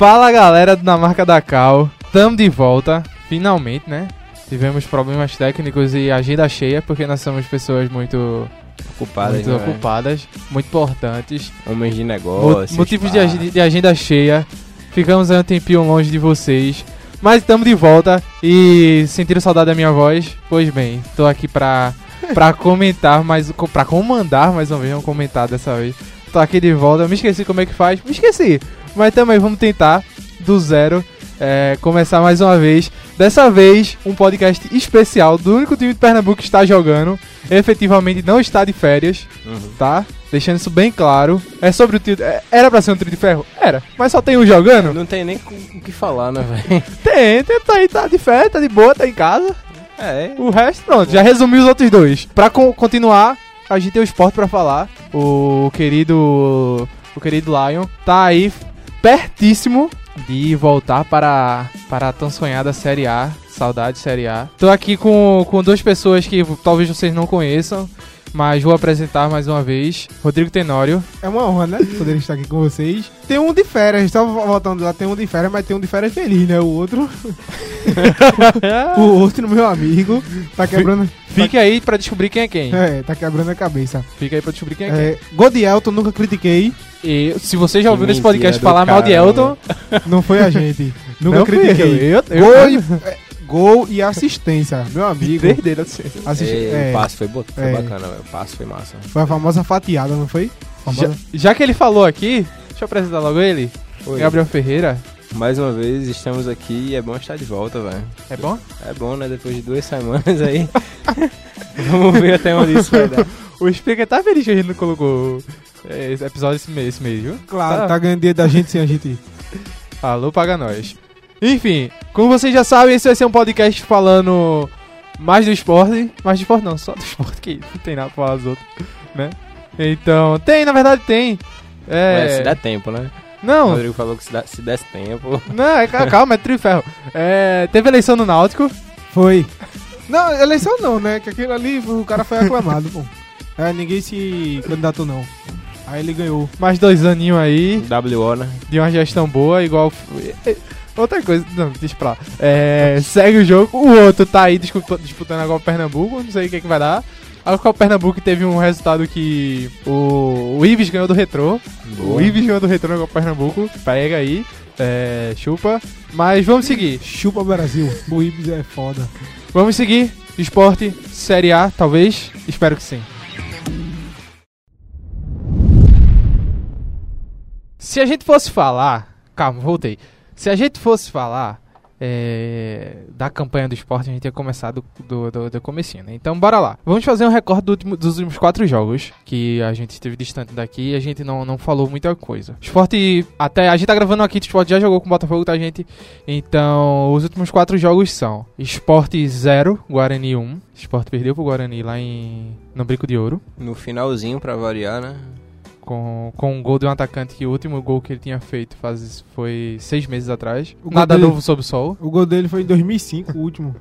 Fala galera do Na Marca da Cal, tamo de volta, finalmente, né? Tivemos problemas técnicos e agenda cheia, porque nós somos pessoas muito, Ocupadas, muito né? ocupadas, muito importantes. Homens de negócios. motivos de, de agenda cheia. Ficamos aí um tempinho longe de vocês. Mas estamos de volta e sentiram saudade da minha voz? Pois bem, tô aqui pra, pra comentar mais. co- pra comandar mais uma vez, vamos comentar dessa vez. Tô aqui de volta, me esqueci como é que faz, me esqueci. Mas também vamos tentar, do zero, é, começar mais uma vez. Dessa vez, um podcast especial do único time de Pernambuco que está jogando. Efetivamente não está de férias Uhum. tá? Deixando isso bem claro. É sobre o trio. é- Era pra ser um trio de ferro? Era. Mas só tem um jogando? Não tem nem o que falar, né, velho? Tem, tem, tá aí, tá de férias, tá de boa, tá em casa. É. O resto, pronto, já resumi os outros dois. Pra con- continuar, a gente tem o esporte pra falar. O querido. O querido Lion tá aí pertíssimo de voltar para, para a tão sonhada Série A. Saudade Série A. Tô aqui com, com duas pessoas que talvez vocês não conheçam. Mas vou apresentar mais uma vez. Rodrigo Tenório. É uma honra, né? Poder estar aqui com vocês. Tem um de férias, estava voltando lá, tem um de férias, mas tem um de férias feliz, né? O outro, o outro, meu amigo, tá quebrando. Fique aí pra descobrir quem é quem. É, tá quebrando a cabeça. Fica aí pra descobrir quem é quem. É, Godielton, nunca critiquei, E se você já ouviu nesse podcast falar mal de. Elton, não foi a gente. Nunca não critiquei. Eu, eu, Gol, eu, e, é, gol e assistência, meu amigo. Três dele. Assisti, Ei, é, O passe foi, bot- foi é. bacana, velho. O passe foi massa. foi a famosa fatiada, não foi? Já, Famosa. já que ele falou aqui, deixa eu apresentar logo ele. Oi. Gabriel Ferreira. Mais uma vez estamos aqui e é bom estar de volta, velho. É bom? É bom, né? Depois de duas semanas aí. Vamos ver até onde isso vai dar. O Speaker tá feliz que a gente não colocou é, esse episódio esse mês, esse mês, viu? Claro, Tá. tá ganhando dinheiro da gente sem a gente. Alô, paga nós. Enfim, como vocês já sabem, esse vai ser um podcast falando mais do esporte. Mais do esporte não, só do esporte, que não tem nada pra falar dos outros, né? Então, tem, na verdade tem. É... Mas se dá tempo, né? O Não, Rodrigo falou que se, dá- se desse tempo. não, é, ca- calma, é trio de ferro. É, teve eleição no Náutico. Foi. Não, eleição não, né? Que aquilo ali, o cara foi aclamado, pô. É, ninguém se candidatou, não. Aí ele ganhou. Mais dois aninhos aí, WO, né? de uma gestão boa, igual. é, Outra coisa, não, deixa pra lá. É, segue o jogo. O outro tá aí disputando agora o Pernambuco, não sei o que, que vai dar. Agora o Pernambuco teve um resultado que o, o Ives ganhou do Retrô. O Ives ganhou do Retrô agora o Pernambuco. Pega aí, é, chupa. Mas vamos seguir. Chupa Brasil. O Ibis é foda. Vamos seguir. Esporte, Série A, talvez. Espero que sim. Se a gente fosse falar. Calma, voltei. Se a gente fosse falar é, da campanha do esporte, a gente ia começar do, do, do, comecinho, né? Então bora lá. Vamos fazer um recorde do último- dos últimos quatro jogos que a gente esteve distante daqui e a gente não, não falou muita coisa. O esporte, até a gente tá gravando aqui, o esporte já jogou com o Botafogo, tá, gente? Então, os últimos quatro jogos são Esporte 0, Guarani 1. Esporte perdeu pro Guarani lá em no Brico de Ouro. No finalzinho, pra variar, né? Com, com um gol de um atacante que o último gol que ele tinha feito faz, foi seis meses atrás. O Nada dele- novo sob o sol. O gol dele foi em 2005, o último.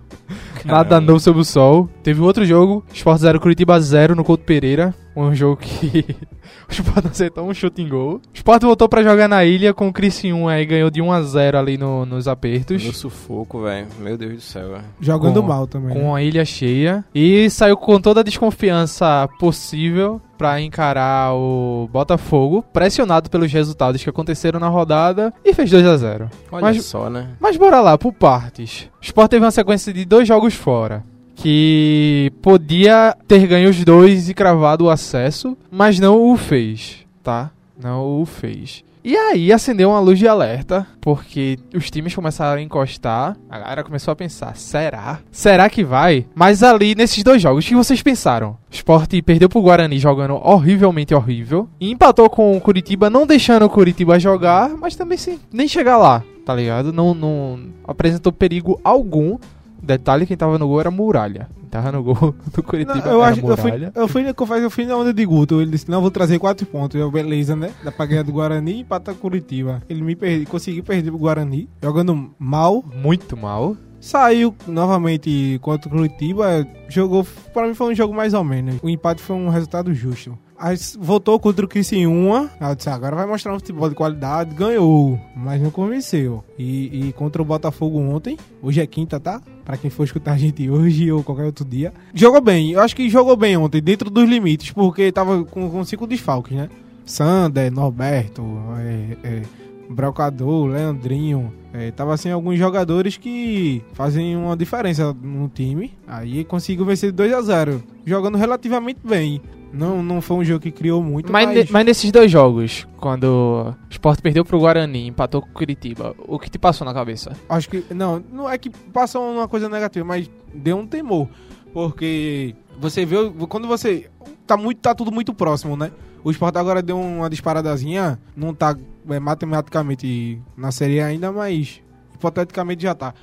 Nada Caramba. novo sob o sol. Teve outro jogo, Sport 0, Curitiba 0 no Couto Pereira. Um jogo que o Sport acertou um chute em gol. O Sport voltou pra jogar na ilha com o Criciúma aí ganhou de 1 a 0 ali no- nos apertos. No sufoco, velho. Meu Deus do céu, velho. Jogando Com- mal também. né? Com a ilha cheia. E saiu com toda a desconfiança possível pra encarar o Botafogo, pressionado pelos resultados que aconteceram na rodada e fez 2 a 0 Olha Mas- só, né? Mas bora lá, por partes. O Sport teve uma sequência de dois jogos fora. Que podia ter ganho os dois e cravado o acesso, mas não o fez, tá? Não o fez. E aí acendeu uma luz de alerta, porque os times começaram a encostar. A galera começou a pensar: será? Será que vai? Mas ali nesses dois jogos, o que vocês pensaram? O Sport perdeu pro Guarani jogando horrivelmente horrível. E empatou com o Curitiba, não deixando o Curitiba jogar, mas também sem nem chegar lá, tá ligado? Não, não apresentou perigo algum. Detalhe: quem tava no gol era Muralha. Quem tava no gol do Curitiba Não, eu acho eu fui, Muralha. eu fui, eu fui, eu fui na onda de Guto. Ele disse: Não, vou trazer quatro pontos. Eu, beleza, né? Dá pra ganhar do Guarani e empata Curitiba. Ele me perdi, conseguiu perder pro Guarani, jogando mal. Muito mal. Saiu novamente contra o Curitiba. Jogou, pra mim foi um jogo mais ou menos. O empate foi um resultado justo. Voltou contra o Criciúma. Eu disse, agora vai mostrar um futebol de qualidade. Ganhou, mas não convenceu. E, e contra o Botafogo ontem, hoje é quinta, tá? Pra quem for escutar a gente hoje ou qualquer outro dia. Jogou bem, eu acho que jogou bem ontem, dentro dos limites, porque tava com, com cinco desfalques, né? Sander, Norberto, é, é, Brocador, Leandrinho. É, tava sem alguns jogadores que fazem uma diferença no time. Aí conseguiu vencer 2 a 0 jogando relativamente bem. Não, não foi um jogo que criou muito, Mas, mas, mas nesses dois jogos, quando o Sport perdeu pro Guarani, empatou com o Curitiba, o que te passou na cabeça? acho que não, não é que passou uma coisa negativa, mas deu um temor, porque você vê quando você tá muito tá tudo muito próximo, né? O Sport agora deu uma disparadazinha, não tá é, matematicamente na série ainda, mas hipoteticamente já tá.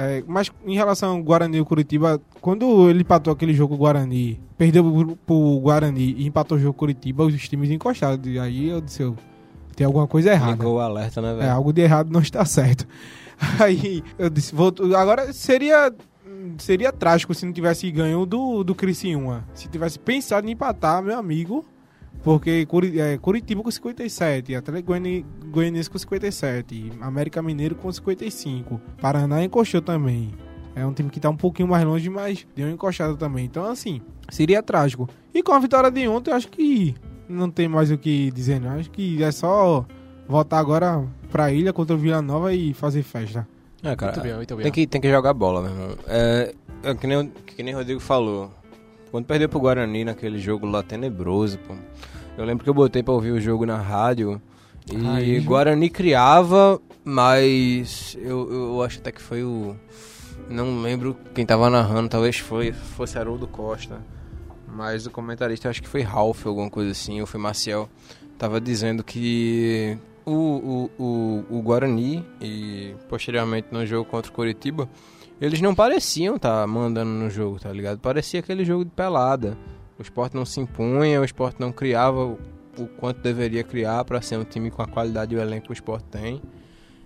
É, mas em relação ao Guarani e Curitiba, quando ele empatou aquele jogo Guarani, perdeu pro, Guarani e empatou o jogo Curitiba, os times encostaram. E aí eu disse, eu, tem alguma coisa errada. Ligou o alerta, né, É, velho? algo de errado não está certo. Aí eu disse, vou, agora seria seria trágico se não tivesse ganho do, do Criciúma. Se tivesse pensado em empatar, meu amigo, porque Curi- é, Curitiba com 57, Atlético Goiani- Goianiense com 57, América Mineiro com 55, Paraná encostou também. É um time que tá um pouquinho mais longe, mas deu uma encoxada também. Então, assim, seria trágico. E com a vitória de ontem, eu acho que não tem mais o que dizer, não. Acho que é só voltar agora pra ilha contra o Vila Nova e fazer festa. É, cara, muito bem, muito bem. Tem que, tem que jogar bola, meu irmão. É, é que, nem, o- que nem o Rodrigo falou. Quando perdeu pro Guarani naquele jogo lá tenebroso, pô. Eu lembro que eu botei pra ouvir o jogo na rádio. E Ju. Guarani criava, mas eu, eu acho até que foi o. Não lembro quem tava narrando, talvez foi, fosse Haroldo Costa. Mas o comentarista, acho que foi Ralph, alguma coisa assim, ou foi Maciel. Tava dizendo que o, o, o, o Guarani e posteriormente no jogo contra o Curitiba, eles não pareciam estar mandando no jogo, tá ligado? Parecia aquele jogo de pelada. O esporte não se impunha, o esporte não criava o, o quanto deveria criar para ser um time com a qualidade e o elenco que o esporte tem.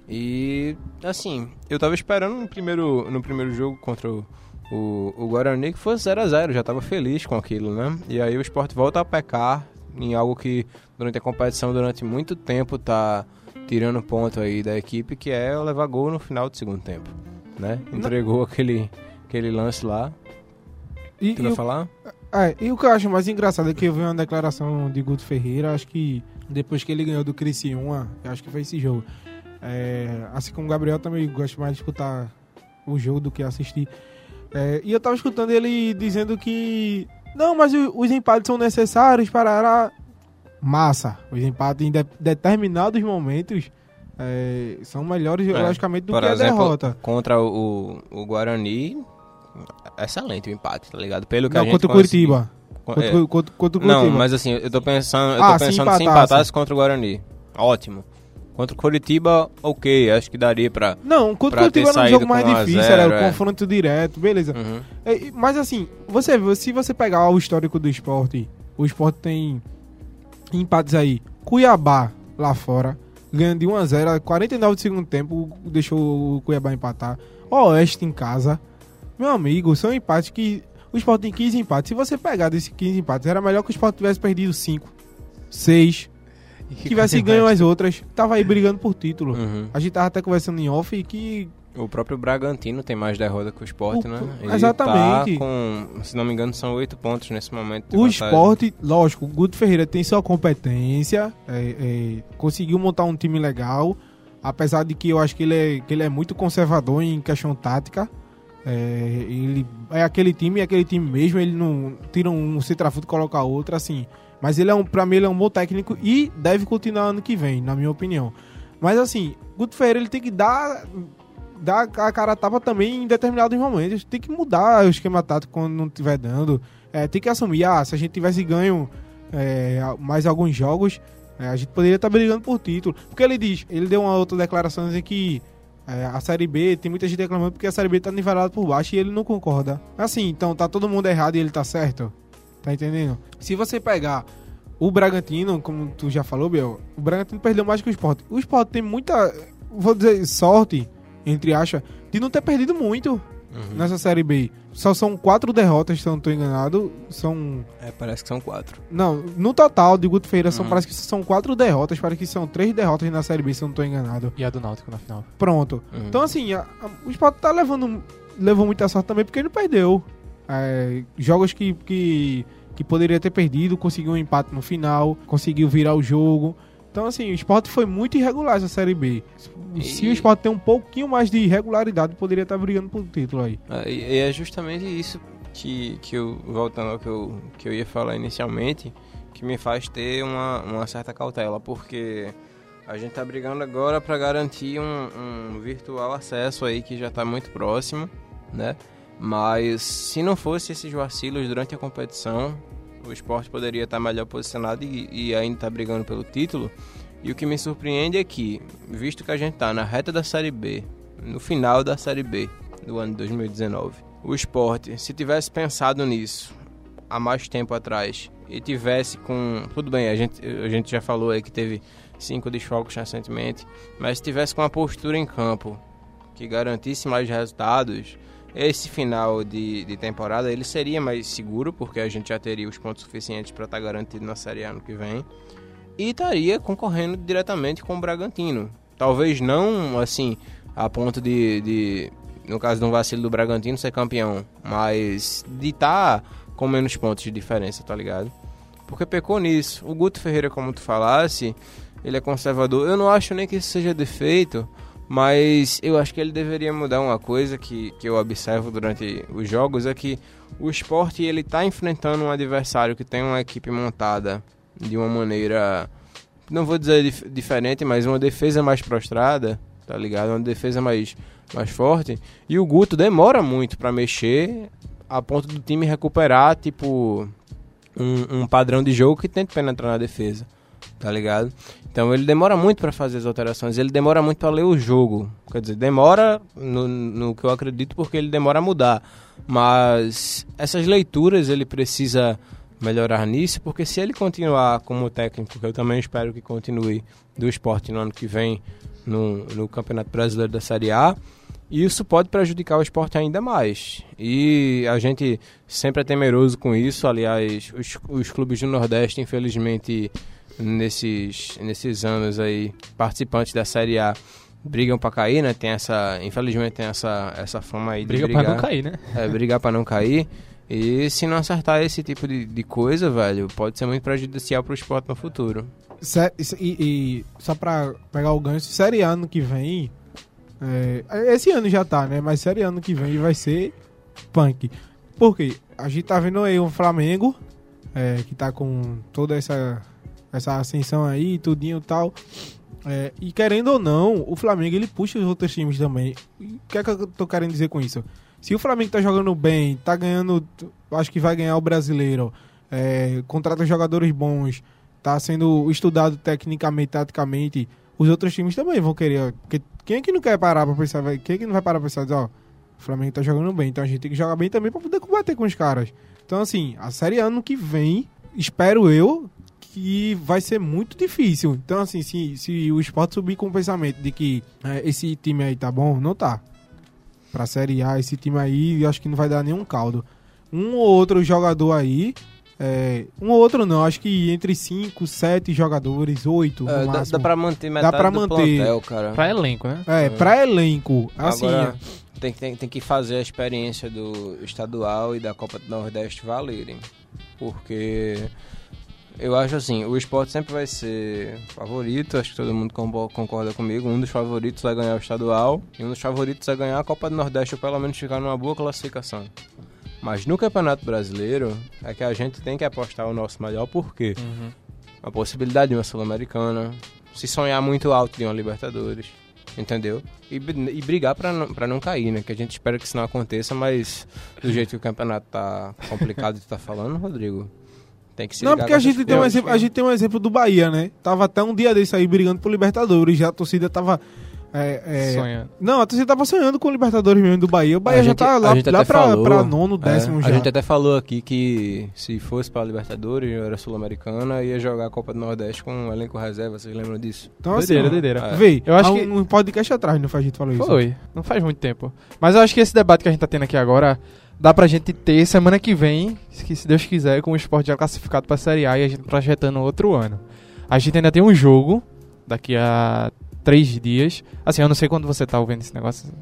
E assim, eu tava esperando no primeiro, no primeiro jogo contra o, o, o Guarani que fosse 0 a 0 já tava feliz com aquilo, né? E aí o esporte volta a pecar em algo que durante a competição, durante muito tempo, tá tirando ponto aí da equipe, que é levar gol no final do segundo tempo, né? Entregou aquele, aquele lance lá. E, Tu vai o- falar? É, e o que eu acho mais engraçado é que eu vi uma declaração de Guto Ferreira, acho que depois que ele ganhou do Criciúma, acho que foi esse jogo. É, assim como o Gabriel também gosto mais de escutar o jogo do que assistir. É, e eu tava escutando ele dizendo que não, mas os empates são necessários para massa. Os empates em de- determinados momentos é, são melhores, É, logicamente, do Por que a exemplo, derrota. contra o, o, Guarani, excelente o empate, tá ligado? Pelo que a Não, gente contra o Curitiba. Co- Contra, é, contra, contra o Não, Curitiba. mas assim, eu tô pensando, eu Ah, tô se pensando se empatasse. empatasse contra o Guarani. Ótimo. Contra o Curitiba, ok, acho que daria pra. Não, contra o Curitiba era um jogo mais a difícil, zero, era o é. confronto direto, beleza. Uhum. É, mas assim, você se você pegar o histórico do esporte, o esporte tem empates aí. Cuiabá lá fora, ganhando de 1x0, 49 do segundo tempo, deixou o Cuiabá empatar. Oeste em casa. Meu amigo, são empates que. O esporte tem 15 empates. Se você pegar desses 15 empates, era melhor que o esporte tivesse perdido 5, 6, tivesse ganho as outras. Tava aí brigando por título. Uhum. A gente tava até conversando em off e que O próprio Bragantino tem mais derrota que o Sport, O- né? exatamente. Tá com, se não me engano, são oito pontos nesse momento. O vantagem. esporte, lógico, o Guto Ferreira tem sua competência, é, é, conseguiu montar um time legal, apesar de que eu acho que ele é, que ele é muito conservador em questão tática. É, ele é aquele time, é aquele time mesmo, ele não tira um centrafuto e coloca outro, assim. Mas ele é um, pra mim, ele é um bom técnico e deve continuar ano que vem, na minha opinião. Mas assim, Guto Ferreira ele tem que dar, dar a cara a tapa também em determinados momentos. Tem que mudar o esquema tático quando não estiver dando. É, tem que assumir, ah, se a gente tivesse ganho é, mais alguns jogos, é, a gente poderia estar brigando por título. Porque ele diz, ele deu uma outra declaração dizendo que é, a Série B, tem muita gente reclamando porque a Série B tá nivelada por baixo e ele não concorda. Assim, então tá todo mundo errado e ele tá certo? Tá entendendo? Se você pegar o Bragantino, como tu já falou, Biel, o Bragantino perdeu mais que o Sport. O Sport tem muita, vou dizer, sorte, entre aspas, de não ter perdido muito. Uhum. nessa Série B. Só são quatro derrotas, se eu não estou enganado. São. É, parece que são quatro. Não, no total de Guto são, Uhum. parece que são quatro derrotas. Parece que são três derrotas na Série B, se eu não estou enganado. E a do Náutico na final. Pronto. Uhum. Então, assim, a- a- o Sport tá levando. Levou muita sorte também porque ele não perdeu. É, jogos que, que, que poderia ter perdido, conseguiu um empate no final, conseguiu virar o jogo. Então, assim, o Sport foi muito irregular essa Série B. Se E- o Sport tem um pouquinho mais de regularidade, poderia estar brigando por título aí. É, E é justamente isso que, que eu, voltando ao que eu, que eu ia falar inicialmente, que me faz ter uma, uma certa cautela, porque a gente tá brigando agora para garantir um, um virtual acesso aí que já tá muito próximo, né? Mas se não fosse esses vacilos durante a competição, o esporte poderia estar melhor posicionado e, e ainda tá brigando pelo título. E o que me surpreende é que, visto que a gente tá na reta da Série B, no final da Série B do ano de 2019, o esporte, se tivesse pensado nisso há mais tempo atrás e tivesse com. Tudo bem, a gente, a gente já falou aí que teve cinco desfalques recentemente, mas se tivesse com uma postura em campo que garantisse mais resultados, esse final de, de temporada ele seria mais seguro, porque a gente já teria os pontos suficientes para estar garantido na Série A ano que vem e estaria concorrendo diretamente com o Bragantino. Talvez não, assim, a ponto de, de no caso de um vacilo do Bragantino, ser campeão, mas de estar com menos pontos de diferença, tá ligado? Porque pecou nisso. O Guto Ferreira, como tu falasse, ele é conservador. Eu não acho nem que isso seja defeito, mas eu acho que ele deveria mudar uma coisa que, que eu observo durante os jogos, é que o esporte ele tá enfrentando um adversário que tem uma equipe montada de uma maneira, não vou dizer dif diferente, mas uma defesa mais prostrada, tá ligado? Uma defesa mais, mais forte. E o Guto demora muito para mexer a ponto do time recuperar, tipo, um, um padrão de jogo que tente penetrar na defesa, tá ligado? Então ele demora muito para fazer as alterações, ele demora muito para ler o jogo. Quer dizer, demora no, no que eu acredito porque ele demora a mudar. Mas essas leituras ele precisa melhorar nisso, porque se ele continuar como técnico, que eu também espero que continue do esporte no ano que vem no, no Campeonato Brasileiro da Série A, isso pode prejudicar o esporte ainda mais. E a gente sempre é temeroso com isso. Aliás, os, os clubes do Nordeste, infelizmente, nesses, nesses anos aí, participantes da Série A brigam para cair, né? Tem essa, infelizmente tem essa, essa fama aí de Briga brigar, pra não cair, né? é, brigar para não cair. E se não acertar esse tipo de, de coisa, velho, pode ser muito prejudicial pro esporte no futuro. E, e só pra pegar o gancho, série ano que vem. é, esse ano já tá, né? Mas série ano que vem vai ser punk. Por quê? A gente tá vendo aí um Flamengo, é, que tá com toda essa, essa ascensão aí, tudinho e tal. É, e querendo ou não, o Flamengo ele puxa os outros times também. O que é que eu tô querendo dizer com isso? Se o Flamengo tá jogando bem, tá ganhando, acho que vai ganhar o brasileiro, é, contrata jogadores bons, tá sendo estudado tecnicamente, taticamente, os outros times também vão querer. Porque quem é que não quer parar pra pensar, quem é que não vai parar pra pensar, ó, o Flamengo tá jogando bem, então a gente tem que jogar bem também pra poder combater com os caras. Então, assim, a série ano que vem, espero eu, que vai ser muito difícil. Então, assim, se, se o esporte subir com o pensamento de que é, esse time aí tá bom, não tá. Pra Série A, esse time aí, eu acho que não vai dar nenhum caldo. Um ou outro jogador aí, é, um ou outro não, acho que entre 5, 7 jogadores, 8 É, dá, dá pra manter metade pra do manter. plantel, cara. Pra elenco, né? É, pra elenco, assim, Agora, tem, que- tem, tem que fazer a experiência do estadual e da Copa do Nordeste valerem. Porque eu acho assim, o esporte sempre vai ser favorito, acho que todo mundo concorda comigo. Um dos favoritos vai ganhar o estadual e um dos favoritos vai ganhar a Copa do Nordeste ou pelo menos ficar numa boa classificação. Mas no Campeonato Brasileiro é que a gente tem que apostar o nosso melhor, por quê? Uhum. a possibilidade de uma Sul-Americana, se sonhar muito alto de uma Libertadores, entendeu? E, e brigar não, pra não cair, né? Que a gente espera que isso não aconteça, mas do jeito que o campeonato tá complicado de tá falando, Rodrigo, tem que se Não, porque a gente, tem um exemplo, a gente tem um exemplo do Bahia, né? Tava até um dia desse aí brigando por Libertadores, já a torcida tava É, é, Sonhando. Não, a torcida tava sonhando com o Libertadores mesmo do Bahia. O Bahia A já gente- tá a lá, gente lá pra, falou, pra nono, décimo É, já. A gente até falou aqui que se fosse pra Libertadores, eu era Sul-Americana, ia jogar a Copa do Nordeste com um elenco reserva, vocês lembram disso? Então, assim, Doideira, ó, doideira. É. Vê, Eu acho que- um, um podcast atrás, não faz a gente falou isso. Foi, não faz muito tempo. Mas eu acho que esse debate que a gente tá tendo aqui agora dá pra gente ter semana que vem, se Deus quiser, com o esporte já classificado pra Série A e a gente projetando outro ano. A gente ainda tem um jogo daqui a três dias. Assim, eu não sei quando você tá ouvindo esse negócio,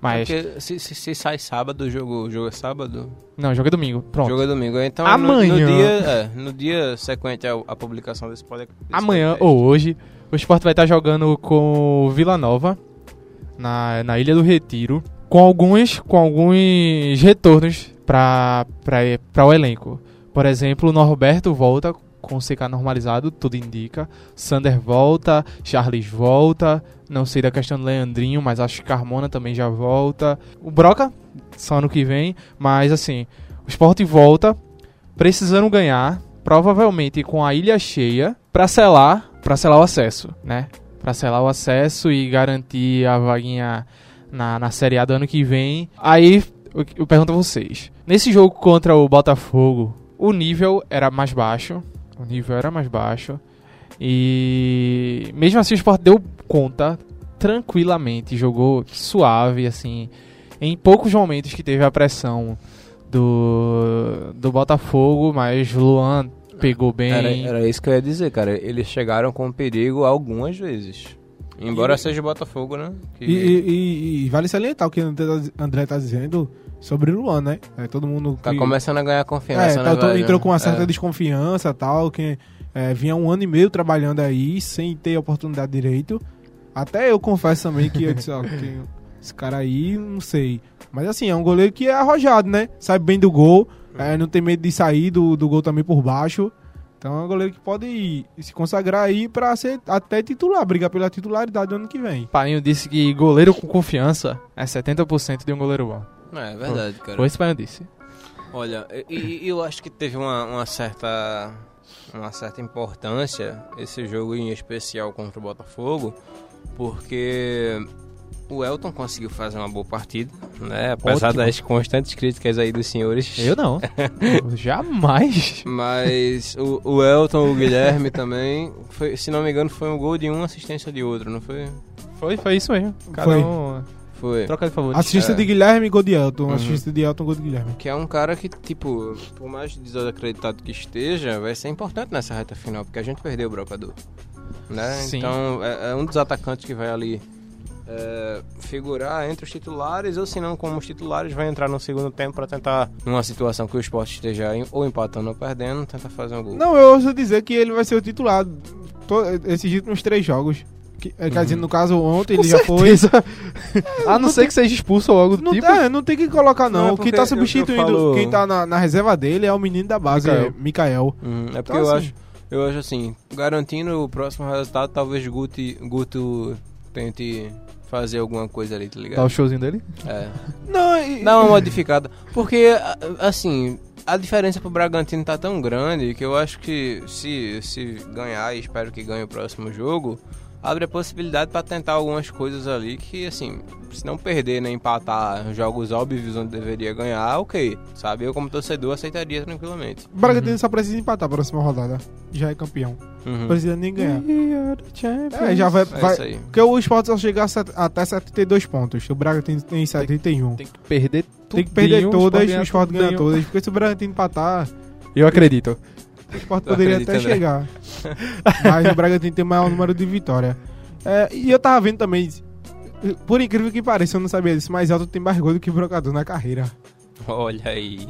mas. Porque se, se, se sai sábado, o jogo, o jogo é sábado, Não, o jogo é domingo. Pronto. jogo é domingo. Então Amanhã. No, no dia, é, no dia sequente à, à publicação desse podcast. Amanhã ou hoje, o esporte vai estar jogando com o Vila Nova na, na Ilha do Retiro, com alguns, com alguns retornos para o elenco. Por exemplo, o Norberto volta com CK normalizado, tudo indica. Sander volta, Charles volta. Não sei da questão do Leandrinho, mas acho que Carmona também já volta. O Broca, só ano que vem. Mas assim, o esporte volta, precisando ganhar, provavelmente com a ilha cheia, para selar, selar o acesso, né? Para selar o acesso e garantir a vaguinha na, na Série A do ano que vem. Aí eu, eu pergunto a vocês: nesse jogo contra o Botafogo, o nível era mais baixo. O nível era mais baixo. E mesmo assim o Sport deu conta tranquilamente, jogou suave, assim. Em poucos momentos que teve a pressão do, do Botafogo, mas Luan pegou bem. Era, era isso que eu ia dizer, cara. Eles chegaram com perigo algumas vezes. Embora seja o Botafogo, né? Que- E, e- e- vale salientar o que o André- André tá dizendo sobre o Luan, né? É, todo mundo. Tá que- começando a ganhar É, confiança, tá- né, velho? entrou com uma certa É. desconfiança tal, que é, vinha um ano e meio trabalhando aí sem ter oportunidade direito. Até eu confesso também que eu disse, ó, esse cara aí, não sei. Mas assim, é um goleiro que é arrojado, né? Sabe bem do gol, é, não tem medo de sair do, do gol também por baixo. Então é um goleiro que pode se consagrar aí pra ser até titular, brigar pela titularidade do ano que vem. Painho disse que goleiro com confiança é 70% de um goleiro bom. É verdade, cara. Foi isso que o Painho disse. Olha, e, e eu acho que teve uma, uma certa uma certa importância esse jogo em especial contra o Botafogo, porque o Elton conseguiu fazer uma boa partida, né? Apesar Ótimo. das constantes críticas aí dos senhores. Eu não. Eu jamais. Mas o, o Elton, o Guilherme também, foi, se não me engano, foi um gol de um, assistência de outro, não foi? Foi, foi isso mesmo. Cada Foi. um. Foi. Troca de favor. Assistência É. de Guilherme e gol de Elton. Uhum. Assistência de Elton, gol de Guilherme. Que é um cara que, tipo, por mais desacreditado que esteja, vai ser importante nessa reta final, porque a gente perdeu o brocador. Né? Sim. Então, é, é um dos atacantes que vai ali é, figurar entre os titulares, ou se não, como os titulares, vai entrar no segundo tempo para tentar, numa situação que o esporte esteja em- ou empatando ou perdendo, tentar fazer um gol. Não, eu ouço dizer que ele vai ser o titular esses últimos três jogos. Que, é, Quer dizer, no caso, ontem ele já foi. certeza. A não ser que seja expulso ou algo do Não, tipo. é, não tem que colocar, não. Não, é Quem tá substituindo, eu falo- quem tá na, na reserva dele é o menino da base, Mikael. é Mikael. Uhum, é porque Então, eu assim- acho, eu acho assim, garantindo o próximo resultado, talvez Guti, Guto tente fazer alguma coisa ali, tá ligado? o showzinho dele. É. Não, e- Dá uma modificada. Porque, assim, a diferença pro Bragantino tá tão grande que eu acho que se, se ganhar, e espero que ganhe o próximo jogo, abre a possibilidade pra tentar algumas coisas ali que, assim, se não perder, nem empatar jogos óbvios onde deveria ganhar, ok. Sabe? Eu, como torcedor, aceitaria tranquilamente. o Bragantino só precisa empatar a próxima rodada. Já é campeão. Uhum. Não precisa nem ganhar. Champions. É, já vai. É vai aí. porque o Sport só chega até 72 pontos. O Bragantino tem 71. Tem que perder tudo. Tem que perder todas, o Sport ganha todas. Porque se o Bragantino empatar, Eu acredito. O Sport Tu poderia até André? chegar. Mas o Bragantino tem maior número de vitória. É, e eu tava vendo também, por incrível que pareça, eu não sabia disso, mas Elton tem mais gol do que o Brocador na carreira. Olha aí.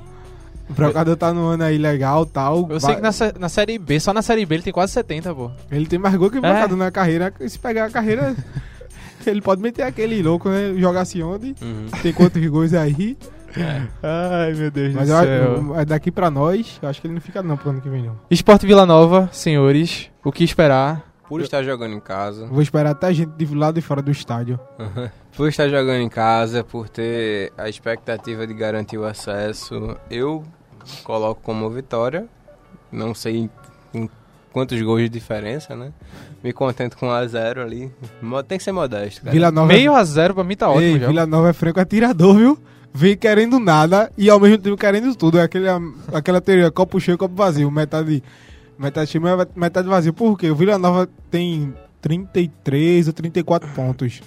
O Brocador tá no ano aí legal tal. Eu sei que na, na série B, só na série B ele tem quase 70, pô. Ele tem mais gol que o É. Brocador na carreira. Se pegar a carreira, ele pode meter aquele louco, né? Jogar-se onde. Uhum. Tem quantos gols aí. É. Ai, meu Deus Mas do eu, céu. acho- é daqui pra nós, eu acho que ele não fica não pro ano que vem não. Esporte Vila Nova, senhores. O que esperar? Por estar jogando em casa. Vou esperar até a gente de lado e fora do estádio. Por estar jogando em casa, por ter a expectativa de garantir o acesso, eu coloco como vitória. Não sei em quantos gols de diferença, né? Me contento com 1x0 ali. Mo- Tem que ser modesto, cara. Vila Nova, Meio a zero pra mim tá ótimo Ei, já. Vila Nova é franco atirador, viu? Vem querendo nada e ao mesmo tempo querendo tudo. É aquele, aquela teoria, copo cheio, copo vazio. Metade, metade cheio, metade vazio. Por quê? O Vila Nova tem 33 ou 34 pontos.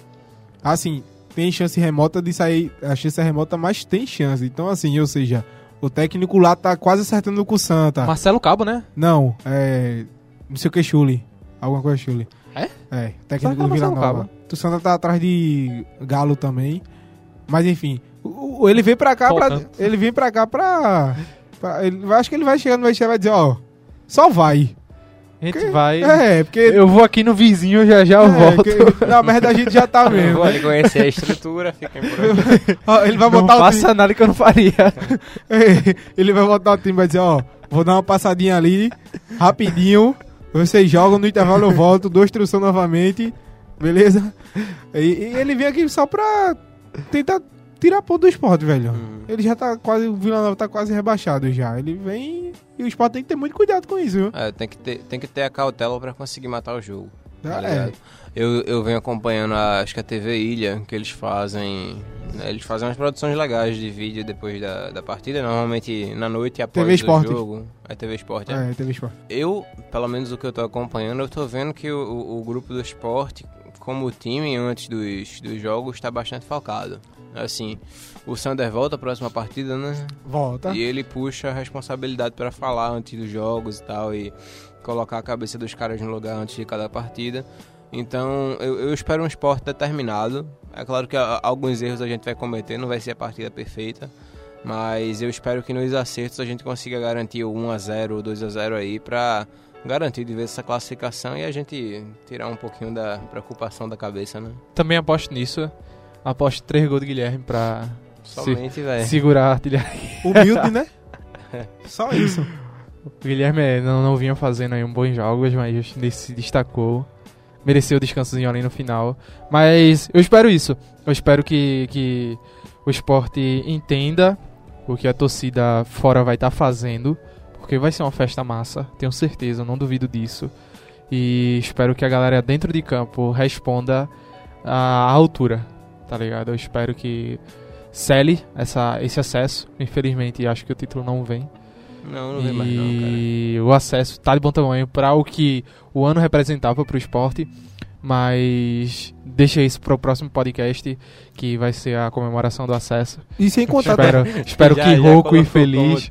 Assim, tem chance remota de sair. A chance é remota, mas tem chance. Então, assim, ou seja, o técnico lá tá quase acertando com o Santa. Marcelo Cabo, né? Não, é. Não sei o que, Chuli. Alguma coisa Chuli. É? É, técnico do Vila Nova. O Santa tá atrás de Galo também. Mas enfim, ele vem pra cá pra. Ele vem pra cá pra. pra- ele, acho que ele vai chegar no vestiário e vai dizer, ó. Só vai. A gente Porque- vai. É, porque. Eu vou aqui no vizinho, já já eu é, volto. porque- na merda a gente já tá mesmo. ali conhecer a estrutura, fiquem por aqui. Ó, ele vai Não botar o time. faça nada que eu não faria. ele vai botar o time e vai dizer, ó, vou dar uma passadinha ali, rapidinho. Vocês jogam, no intervalo eu volto, dou instrução novamente. Beleza? E, e ele vem aqui só pra tentar tirar ponto do esporte, velho. Hum. Ele já tá quase. O Vila Nova tá quase rebaixado já. Ele vem. E o esporte tem que ter muito cuidado com isso, viu? É, tem que, ter, tem que ter a cautela pra conseguir matar o jogo. Tá Ah, ligado? Eu, eu venho acompanhando a, acho que a TV Ilha, que eles fazem. né, eles fazem umas produções legais de vídeo depois da, da partida, normalmente na noite após TV o jogo. É TV Esporte, é. É, teve esporte. Eu, pelo menos o que eu tô acompanhando, eu tô vendo que o, o- o grupo do esporte, como time antes dos, dos jogos, tá bastante focado. Assim, o Sander volta a próxima partida, né? Volta. E ele puxa a responsabilidade para falar antes dos jogos e tal, e colocar a cabeça dos caras no lugar antes de cada partida. Então, eu, eu espero um esporte determinado. É claro que a- alguns erros a gente vai cometer, não vai ser a partida perfeita. Mas eu espero que nos acertos a gente consiga garantir o 1x0 ou 2x0 aí pra garantir de vez essa classificação e a gente tirar um pouquinho da preocupação da cabeça, né? Também aposto nisso. Aposto 3 gols de Guilherme pra se- Somente, velho. segurar a artilharia. Humilde, né? Só isso. O Guilherme é, não, não vinha fazendo aí um bons jogos, mas se destacou. Mereceu o descansozinho ali no final. Mas eu espero isso. Eu espero que, que o esporte entenda o que a torcida fora vai estar fazendo. Porque vai ser uma festa massa, tenho certeza, não duvido disso. E espero que a galera dentro de campo responda à altura, tá ligado? Eu espero que cele essa, esse acesso. Infelizmente, acho que o título não vem. Não, não vem mais não, cara. E o acesso tá de bom tamanho para o que o ano representava para o esporte. Mas deixa isso para o próximo podcast, que vai ser a comemoração do acesso. E sem contar, espero espero Já- que rouco e feliz.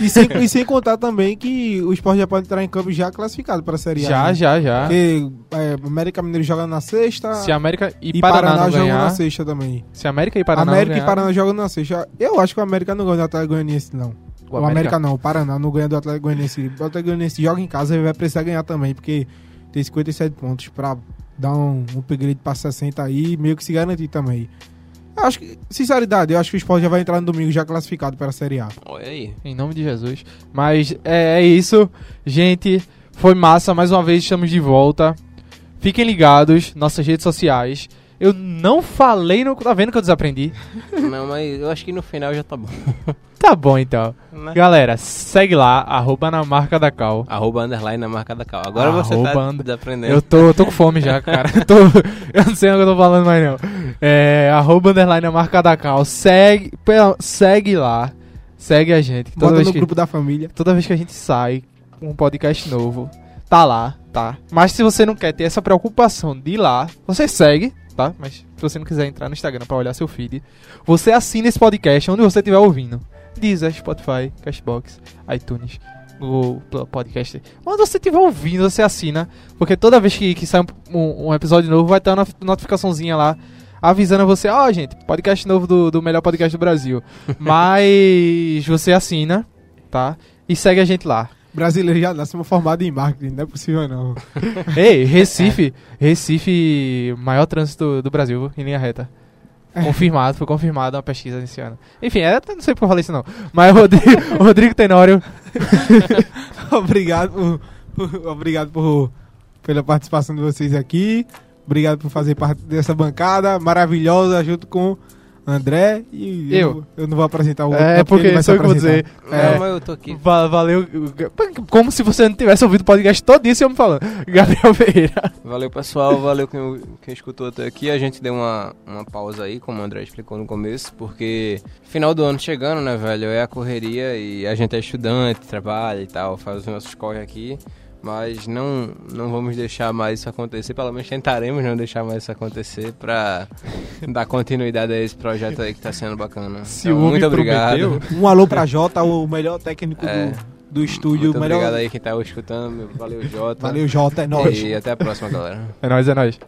e, sem, e sem contar também que o esporte já pode entrar em campo já classificado para a Série A. Já, né? já, já. Porque é, América Mineiro joga na sexta. Se América e, e Paraná, Paraná, jogam na sexta também. se América e Paraná América não e Paraná jogam na sexta. Eu acho que o América não ganha do Atlético Goianiense, não. O, América... não, o Paraná não ganha do Atlético Goianiense. O Atlético Goianiense joga em casa e vai precisar ganhar também, porque tem 57 pontos pra dar um, um upgrade pra 60 aí, meio que se garantir também. Eu acho que, sinceridade, eu acho que o Sport já vai entrar no domingo já classificado para a Série A. Olha aí. Em nome de Jesus. Mas é, é isso, gente. Foi massa. Mais uma vez estamos de volta. Fiquem ligados, nossas redes sociais. Eu não falei no. Tá vendo que eu desaprendi? Não, mas eu acho que no final já tá bom. Tá bom então. Né? Galera, segue lá, arroba na marca da Cal. Arroba underline na marca da cal. Agora você Arroba tá under- desaprendendo. Eu tô, eu tô com fome já, cara. Eu, tô, eu não sei o que eu tô falando mais não. É, arroba underline na marca da Cal. Segue, pela- segue lá. Segue a gente. Toda Bota no que- grupo da família. Toda vez que a gente sai com um podcast novo, tá lá, tá? Mas se você não quer ter essa preocupação de ir lá, você segue, tá? Mas se você não quiser entrar no Instagram pra olhar seu feed, você assina esse podcast onde você estiver ouvindo. Deezer, Spotify, Cashbox, iTunes, Google Podcast. Onde você estiver ouvindo, você assina. Porque toda vez que, que sai um, um- um episódio novo, vai ter uma not- notificaçãozinha lá avisando você, ó, gente, podcast novo do, do melhor podcast do Brasil. Mas você assina, tá? E segue a gente lá. Brasileiro já nasce formado em marketing, não é possível não. Ei, Recife, Recife, maior trânsito do Brasil, em linha reta. Confirmado, foi confirmado uma pesquisa nesse ano. Enfim, é, não sei porque eu falei isso não. Mas o Rodrigo, o Rodrigo Tenório, obrigado por, por- obrigado por, pela participação de vocês aqui. Obrigado por fazer parte dessa bancada maravilhosa junto com André e Eu. Eu não vou apresentar o outro. É, não, porque ele vai se sou eu que vou dizer. apresentar. Não, É. mas eu tô aqui. Va- valeu. Como se você não tivesse ouvido o podcast todo isso eu me falando. Gabriel Ferreira. Valeu, pessoal. Valeu quem, quem escutou até aqui. A gente deu uma, uma pausa aí, como o André explicou no começo, porque final do ano chegando, né, velho? É a correria e a gente é estudante, trabalha e tal, faz os nossos corre aqui. Mas não, não vamos deixar mais isso acontecer. Pelo menos tentaremos não deixar mais isso acontecer pra dar continuidade a esse projeto aí que tá sendo bacana. Se Então, muito obrigado. prometeu. Um alô pra Jota, o melhor técnico É. do, do estúdio. Muito melhor... obrigado aí quem tá escutando. Valeu, Jota. Valeu, Jota, é nóis. E até a próxima, galera. É nóis, é nóis.